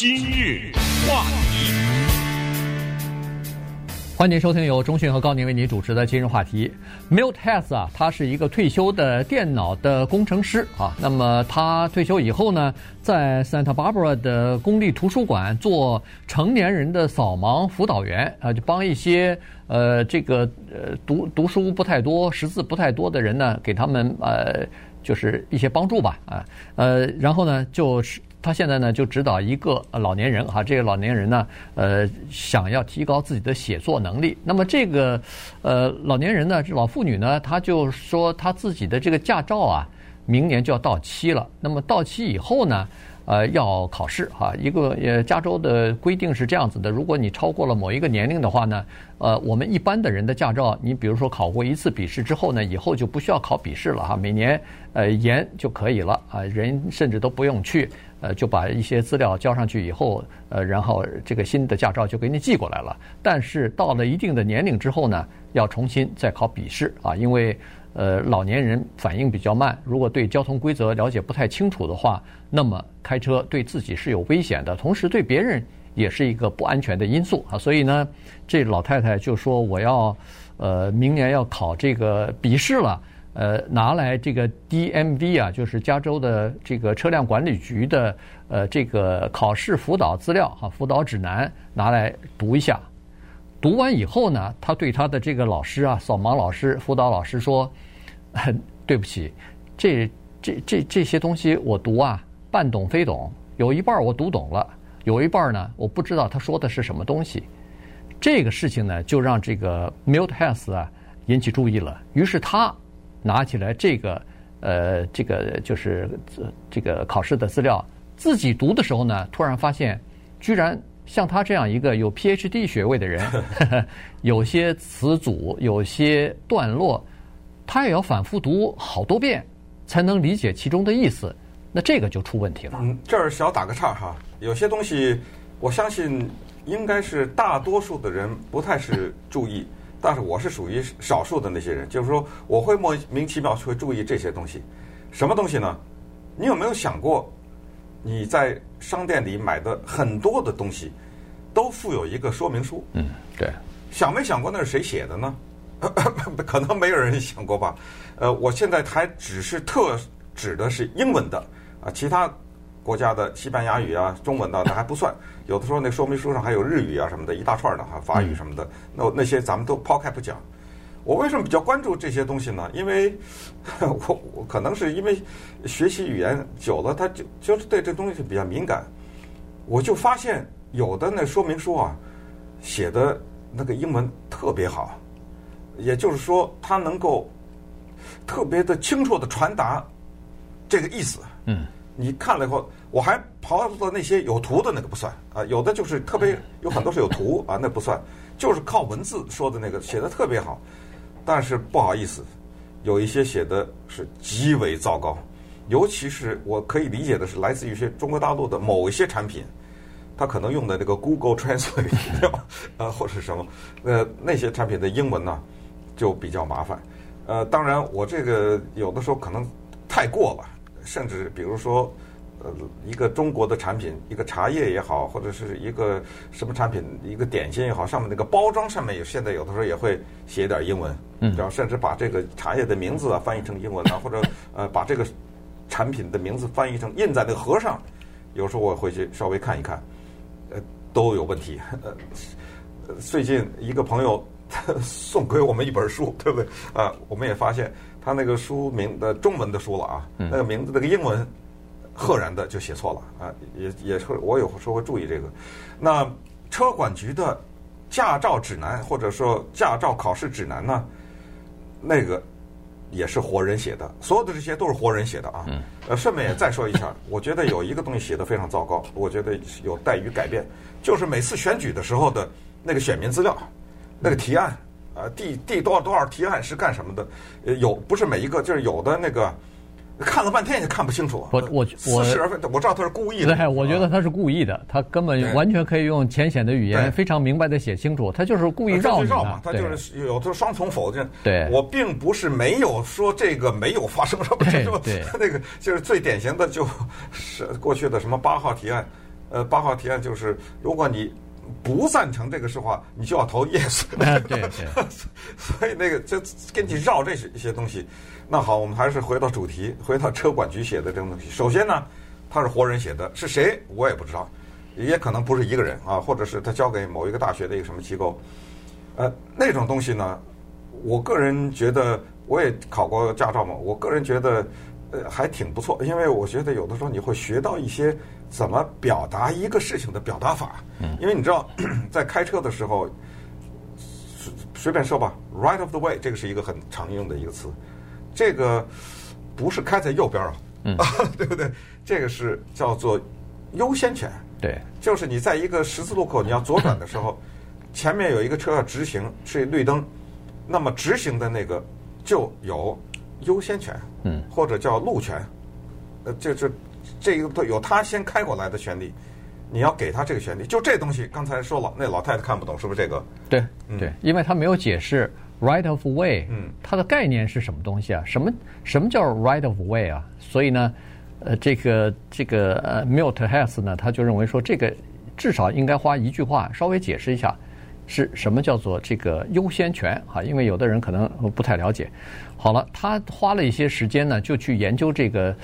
今日话题，欢迎收听由中讯和高宁为您主持的今日话题。Milt Hess 啊，他是一个退休的电脑的工程师啊。那么他退休以后呢，在 Santa Barbara 的公立图书馆做成年人的扫盲辅导员啊，就帮一些呃这个呃读读书不太多、识字不太多的人呢，给他们呃就是一些帮助吧啊呃，然后呢就是。他现在呢，就指导一个老年人哈，这个老年人呢，呃，想要提高自己的写作能力。那么这个呃老年人呢，这老妇女呢，她就说她自己的这个驾照啊，明年就要到期了。那么到期以后呢，呃，要考试哈。一个呃，加州的规定是这样子的：如果你超过了某一个年龄的话呢，呃，我们一般的人的驾照，你比如说考过一次笔试之后呢，以后就不需要考笔试了哈，每年呃延就可以了啊，人甚至都不用去。呃，就把一些资料交上去以后，呃，然后这个新的驾照就给你寄过来了。但是到了一定的年龄之后呢，要重新再考笔试啊，因为呃老年人反应比较慢，如果对交通规则了解不太清楚的话，那么开车对自己是有危险的，同时对别人也是一个不安全的因素啊。所以呢，这老太太就说我要呃明年要考这个笔试了。呃，拿来这个 DMV 啊，就是加州的这个车辆管理局的呃这个考试辅导资料哈，辅导指南拿来读一下。读完以后呢，他对他的这个老师啊，扫盲老师、辅导老师说：“ 对不起，这这这这些东西我读啊，半懂非懂，有一半我读懂了，有一半呢，我不知道他说的是什么东西。”这个事情呢，就让这个 Milt Hess 啊引起注意了，于是他。拿起来这个，呃，这个就是这个考试的资料，自己读的时候呢，突然发现，居然像他这样一个有 PhD 学位的人，有些词组、有些段落，他也要反复读好多遍，才能理解其中的意思。那这个就出问题了。嗯，这儿小打个岔哈，有些东西，我相信应该是大多数的人不太是注意。但是我是属于少数的那些人，就是说我会莫名其妙会注意这些东西。什么东西呢？你有没有想过，你在商店里买的很多的东西，都附有一个说明书？嗯，对。想没想过那是谁写的呢？可能没有人想过吧。呃，我现在还只是特指的是英文的啊，其他。国家的西班牙语啊，中文的那还不算，有的时候那说明书上还有日语啊什么的，一大串的哈，法语什么的，那那些咱们都抛开不讲。我为什么比较关注这些东西呢？因为 我我可能是因为学习语言久了，他就就是对这东西比较敏感。我就发现有的那说明书啊，写的那个英文特别好，也就是说，它能够特别的清楚的传达这个意思。嗯。你看了以后，我还刨到那些有图的那个不算啊，有的就是特别有很多是有图啊，那不算，就是靠文字说的那个写的特别好，但是不好意思，有一些写的是极为糟糕，尤其是我可以理解的是来自于一些中国大陆的某一些产品，它可能用的那个 Google Translate 啊 或者什么，呃那些产品的英文呢就比较麻烦，呃当然我这个有的时候可能太过了。甚至比如说，呃，一个中国的产品，一个茶叶也好，或者是一个什么产品，一个点心也好，上面那个包装上面有，现在有的时候也会写一点英文，嗯，然后甚至把这个茶叶的名字啊翻译成英文啊，或者呃把这个产品的名字翻译成印在那个盒上，有时候我回去稍微看一看，呃，都有问题。呃，最近一个朋友 送给我们一本书，对不对？啊，我们也发现。他那个书名的中文的书了啊，那个名字那个英文，赫然的就写错了啊，也也是我有时候会注意这个。那车管局的驾照指南或者说驾照考试指南呢，那个也是活人写的，所有的这些都是活人写的啊。呃，顺便也再说一下，我觉得有一个东西写的非常糟糕，我觉得有待于改变，就是每次选举的时候的那个选民资料，那个提案。呃，第第多少多少提案是干什么的？呃，有不是每一个，就是有的那个看了半天也看不清楚。我我我，我知道他是故意的。对，我觉得他是故意的，他根本完全可以用浅显的语言，非常明白的写清楚。他就是故意绕绕嘛，他就是有的双重否定。对，我并不是没有说这个没有发生什么，什么，那个就是最典型的，就 是过去的什么八号提案。呃，八号提案就是，如果你不赞成这个事话，你就要投 yes。对 对。所以那个就跟你绕这些一些东西。那好，我们还是回到主题，回到车管局写的这个东西。首先呢，他是活人写的，是谁我也不知道，也可能不是一个人啊，或者是他交给某一个大学的一个什么机构。呃，那种东西呢，我个人觉得，我也考过驾照嘛，我个人觉得，呃，还挺不错，因为我觉得有的时候你会学到一些怎么表达一个事情的表达法。因为你知道，在开车的时候，随便说吧，right of the way 这个是一个很常用的一个词，这个不是开在右边啊，嗯，对不对？这个是叫做优先权。对，就是你在一个十字路口你要左转的时候。前面有一个车要直行，是绿灯，那么直行的那个就有优先权，嗯，或者叫路权，呃，这这这个都有他先开过来的权利，你要给他这个权利。就这东西，刚才说了，那老太太看不懂，是不是这个？对，对，因为他没有解释 right of way，嗯，它的概念是什么东西啊？什么什么叫 right of way 啊？所以呢，呃，这个这个呃 Milt Hess 呢，他就认为说，这个至少应该花一句话稍微解释一下。是什么叫做这个优先权啊？因为有的人可能不太了解。好了，他花了一些时间呢，就去研究这个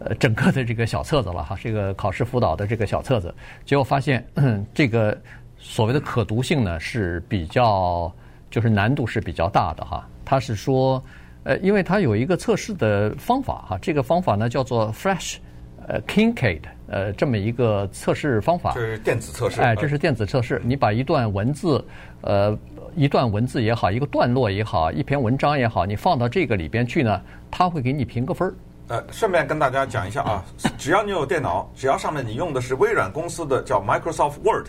呃整个的这个小册子了哈，这个考试辅导的这个小册子，结果发现这个所谓的可读性呢是比较就是难度是比较大的哈。他是说呃，因为他有一个测试的方法哈，这个方法呢叫做 Fresh 呃 Kinkade。呃，这么一个测试方法，这是电子测试。哎，这是电子测试。你把一段文字，呃，一段文字也好，一个段落也好，一篇文章也好，你放到这个里边去呢，它会给你评个分儿。呃，顺便跟大家讲一下啊，只要你有电脑，只要上面你用的是微软公司的叫 Microsoft Word，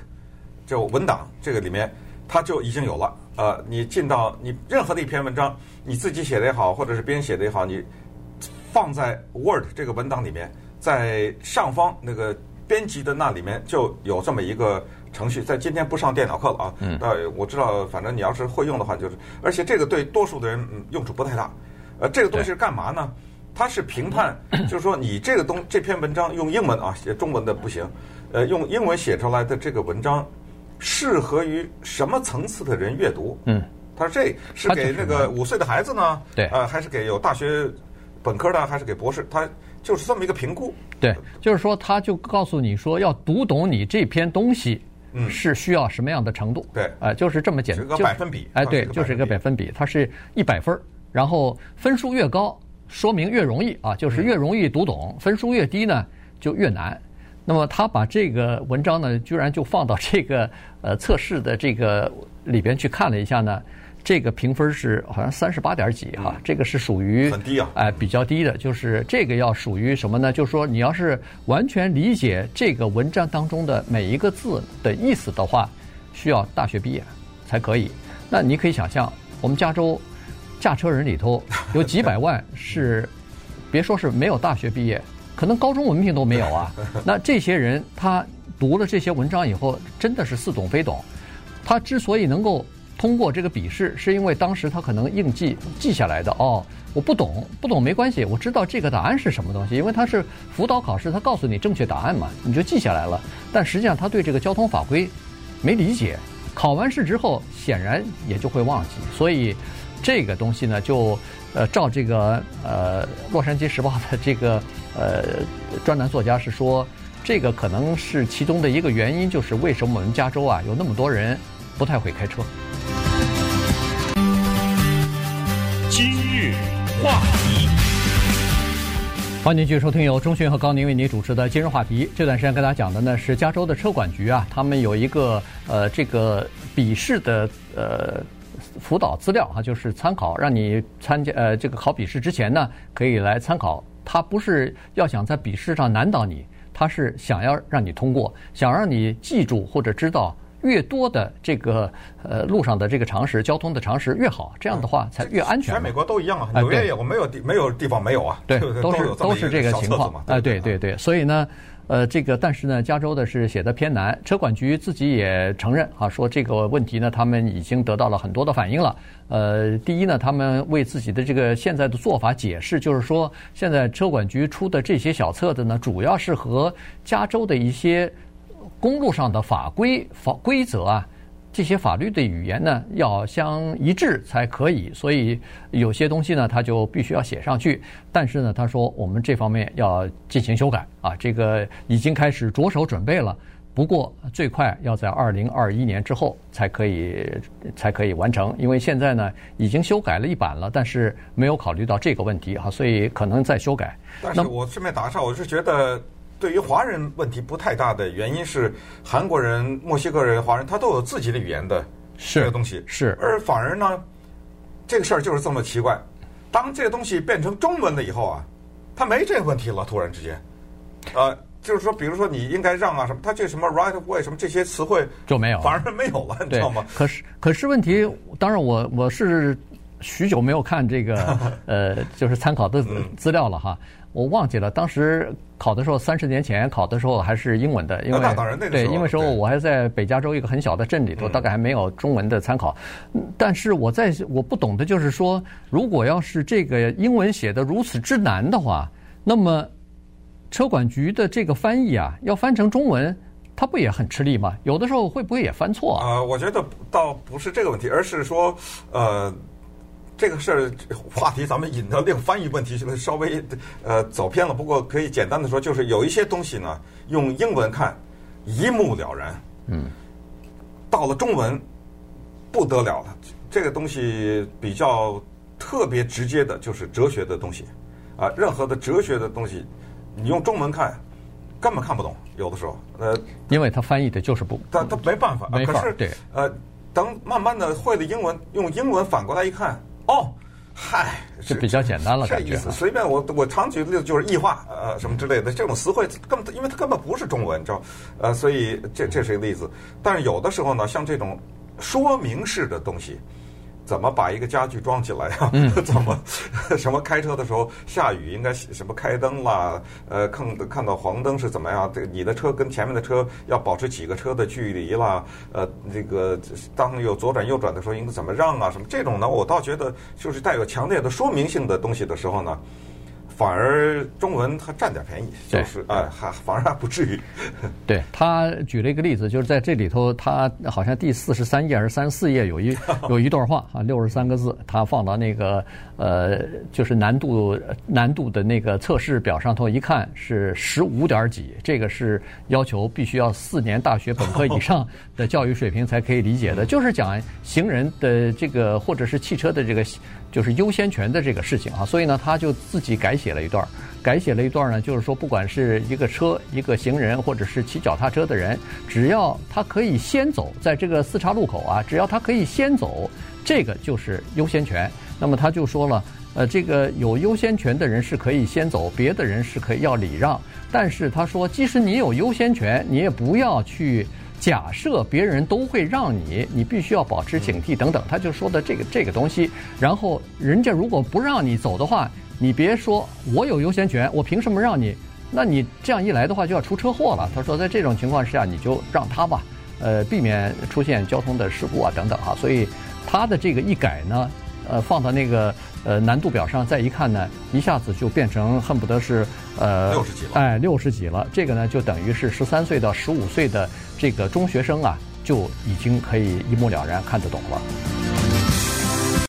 就文档这个里面，它就已经有了。呃，你进到你任何的一篇文章，你自己写的也好，或者是别人写的也好，你放在 Word 这个文档里面。在上方那个编辑的那里面就有这么一个程序，在今天不上电脑课了啊。嗯。呃，我知道，反正你要是会用的话，就是，而且这个对多数的人用处不太大。呃，这个东西是干嘛呢？它是评判，就是说你这个东这篇文章用英文啊写中文的不行，呃，用英文写出来的这个文章适合于什么层次的人阅读？嗯。他说这是给那个五岁的孩子呢？对。呃，还是给有大学本科的，还是给博士？他。就是这么一个评估，对，就是说，他就告诉你说，要读懂你这篇东西，嗯，是需要什么样的程度？对，呃，就是这么简单，就个百分比，哎，对，就是一个百分比，它是一百分儿，然后分数越高，说明越容易啊，就是越容易读懂；分数越低呢，就越难。那么他把这个文章呢，居然就放到这个呃测试的这个里边去看了一下呢。这个评分是好像三十八点几哈，这个是属于很低啊，哎，比较低的。就是这个要属于什么呢？就是说你要是完全理解这个文章当中的每一个字的意思的话，需要大学毕业才可以。那你可以想象，我们加州驾车人里头有几 百万是，别说是没有大学毕业，可能高中文凭都没有啊。那这些人他读了这些文章以后，真的是似懂非懂。他之所以能够。通过这个笔试，是因为当时他可能硬记记下来的哦。我不懂，不懂没关系，我知道这个答案是什么东西，因为他是辅导考试，他告诉你正确答案嘛，你就记下来了。但实际上他对这个交通法规没理解，考完试之后显然也就会忘记。所以这个东西呢，就呃照这个呃《洛杉矶时报》的这个呃专栏作家是说，这个可能是其中的一个原因，就是为什么我们加州啊有那么多人不太会开车。今日话题，欢迎继续收听由钟迅和高宁为您主持的今日话题。这段时间跟大家讲的呢是加州的车管局啊，他们有一个呃这个笔试的呃辅导资料啊，就是参考，让你参加呃这个考笔试之前呢可以来参考。他不是要想在笔试上难倒你，他是想要让你通过，想让你记住或者知道。越多的这个呃路上的这个常识，交通的常识越好，这样的话才越安全。全美国都一样啊，纽约也我没有地没有地方没有啊，对，都是都是这个情况啊，对对对，所以呢，呃，这个但是呢，加州的是写的偏难，车管局自己也承认啊，说这个问题呢，他们已经得到了很多的反应了。呃，第一呢，他们为自己的这个现在的做法解释，就是说现在车管局出的这些小册子呢，主要是和加州的一些。公路上的法规法规则啊。这些法律的语言呢，要相一致才可以，所以有些东西呢，他就必须要写上去。但是呢，他说我们这方面要进行修改啊，这个已经开始着手准备了。不过最快要在二零二一年之后才可以才可以完成，因为现在呢已经修改了一版了，但是没有考虑到这个问题啊，所以可能再修改。但是我顺便打个岔，我是觉得。对于华人问题不太大的原因是，韩国人、墨西哥人、华人他都有自己的语言的这个东西，是。而反而呢，这个事儿就是这么奇怪，当这个东西变成中文了以后啊，他没这个问题了，突然之间，呃，就是说，比如说你应该让啊什么，他这什么 right of way 什么这些词汇就没有，反而没有了，你知道吗？可是可是问题，当然我我是许久没有看这个 呃，就是参考的资料了哈。我忘记了，当时考的时候，三十年前考的时候还是英文的，因为对，因为时候我还在北加州一个很小的镇里头，大概还没有中文的参考。但是我在我不懂的就是说，如果要是这个英文写的如此之难的话，那么车管局的这个翻译啊，要翻成中文，它不也很吃力吗？有的时候会不会也翻错啊？呃，我觉得倒不是这个问题，而是说，呃。这个事儿话题，咱们引到那个翻译问题，是不是稍微呃走偏了？不过可以简单的说，就是有一些东西呢，用英文看一目了然，嗯，到了中文不得了了。这个东西比较特别直接的，就是哲学的东西啊，任何的哲学的东西，你用中文看根本看不懂，有的时候呃，因为他翻译的就是不，他他没办法，没法，可是对，呃，等慢慢的会了英文，用英文反过来一看。哦，嗨，这比较简单了，这意思。随便我我常举的例子就是异化，呃，什么之类的这种词汇，根本因为它根本不是中文，你知道，呃，所以这这是一个例子。但是有的时候呢，像这种说明式的东西。怎么把一个家具装起来呀、啊？怎么 什么开车的时候下雨应该什么开灯啦？呃，看看到黄灯是怎么样？这你的车跟前面的车要保持几个车的距离啦？呃，这个当有左转右转的时候应该怎么让啊？什么这种呢？我倒觉得就是带有强烈的说明性的东西的时候呢。反而中文它占点便宜，就是哎，还反而还不至于。对，他举了一个例子，就是在这里头，他好像第四十三页还是三十四页有一 有一段话啊，六十三个字，他放到那个呃，就是难度难度的那个测试表上头一看是十五点几，这个是要求必须要四年大学本科以上的教育水平才可以理解的，就是讲行人的这个或者是汽车的这个。就是优先权的这个事情啊，所以呢，他就自己改写了一段，改写了一段呢，就是说，不管是一个车、一个行人，或者是骑脚踏车的人，只要他可以先走，在这个四岔路口啊，只要他可以先走，这个就是优先权。那么他就说了，呃，这个有优先权的人是可以先走，别的人是可以要礼让。但是他说，即使你有优先权，你也不要去。假设别人都会让你，你必须要保持警惕等等，他就说的这个这个东西。然后人家如果不让你走的话，你别说我有优先权，我凭什么让你？那你这样一来的话就要出车祸了。他说在这种情况下你就让他吧，呃，避免出现交通的事故啊等等哈。所以他的这个一改呢。呃，放到那个呃难度表上再一看呢，一下子就变成恨不得是呃六十几了，哎，六十几了。这个呢，就等于是十三岁到十五岁的这个中学生啊，就已经可以一目了然看得懂了。